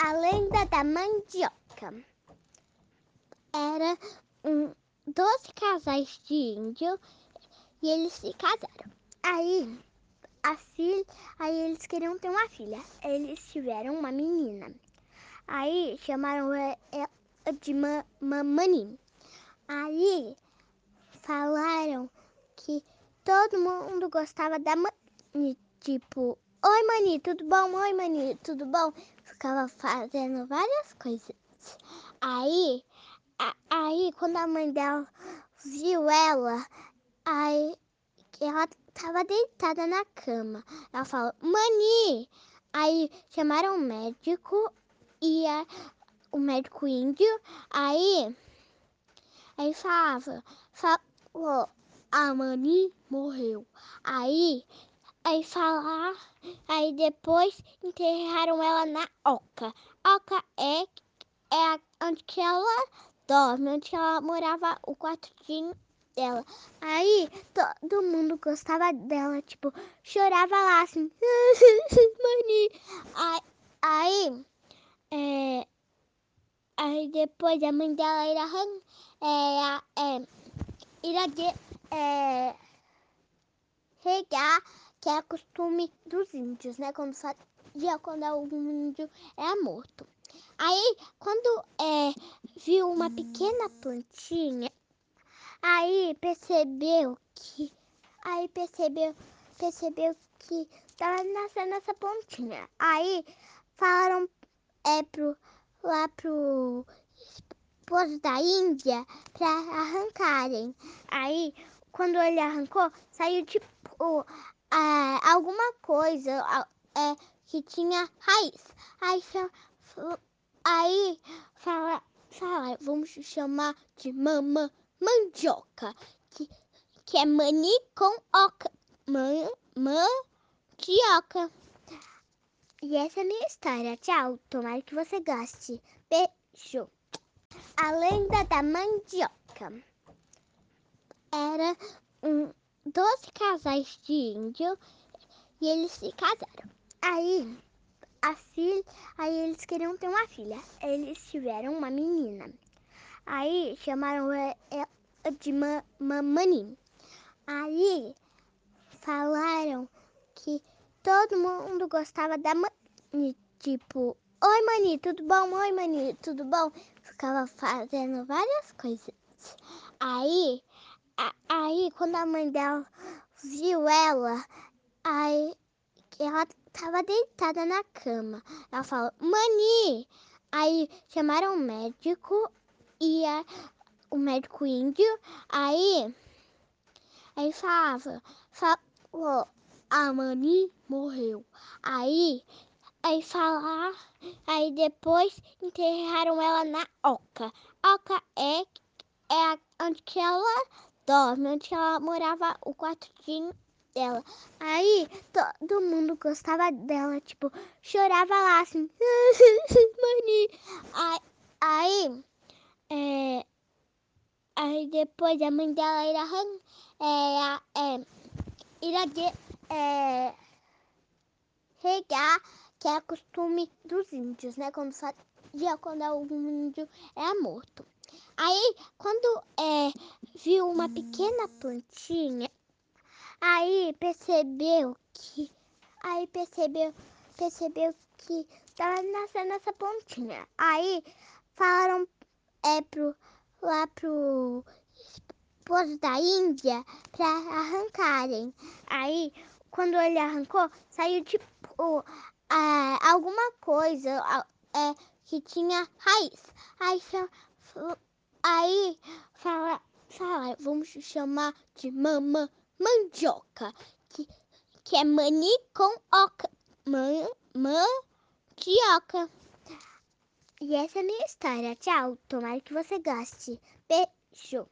A lenda da mandioca. Era um, doze casais de índio e eles se casaram. Aí, a filha, aí eles queriam ter uma filha. Eles tiveram uma menina. Aí chamaram ela de Mamani. Aí falaram que todo mundo gostava da Mani, tipo, oi Mani, tudo bom? Oi Mani, tudo bom? Ficava fazendo várias coisas. Aí, a, aí quando a mãe dela viu ela, aí ela tava deitada na cama. Ela falou, Mani! Aí chamaram o médico e o médico índio, aí, aí falava, falou, a Mani morreu. Aí Aí falar, aí depois enterraram ela na oca. Oca é, é onde que ela dorme, onde ela morava o quartinho dela. Aí todo mundo gostava dela, tipo, chorava lá assim, mani. Aí, aí, é, aí depois a mãe dela era, é, é, era de, é, regar que é costume dos índios, né? Quando fazia quando algum índio era morto. Aí, quando é, viu uma pequena plantinha, aí percebeu que, aí percebeu, percebeu que estava nascendo essa pontinha. Aí falaram é pro lá pro esposo da Índia para arrancarem. Aí, quando ele arrancou, saiu tipo é, alguma coisa é, que tinha raiz. Aí, aí fala, fala, vamos chamar de mamã mandioca, que, que é mani com oca. Man, mandioca. E essa é a minha história. Tchau. Tomara que você goste. Beijo. A lenda da mandioca. Era um doze casais de índio e eles se casaram. Aí, a filha, aí eles queriam ter uma filha. Eles tiveram uma menina. Aí chamaram ela de Mamani. Aí falaram que todo mundo gostava da Mani, tipo, oi Mani, tudo bom? Oi Mani, tudo bom? Ficava fazendo várias coisas. Aí Aí, quando a mãe dela viu ela, aí ela tava deitada na cama. Ela falou, Mani! Aí chamaram o médico e a, o médico índio, aí, aí falava, falou, a Mani morreu. Aí, aí falar, aí depois enterraram ela na oca. Oca é, é onde que ela dorme, onde ela morava o quartinho dela. Aí todo mundo gostava dela, tipo, chorava lá assim, mani. Aí, aí, é, aí depois a mãe dela era, é, é, era de, é, regar, que é costume dos índios, né? Quando fazia quando algum índio era morto. Aí, quando é, viu uma pequena plantinha, aí percebeu que, aí percebeu, percebeu que estava nascendo essa pontinha. Aí falaram é pro lá pro esposo da Índia para arrancarem. Aí quando ele arrancou, saiu tipo é, alguma coisa é, que tinha raiz. Aí Aí fala, fala, vamos chamar de mamã mandioca, que, que é mani com oca. Man, mandioca. E essa é a minha história. Tchau. Tomara que você goste. Beijo.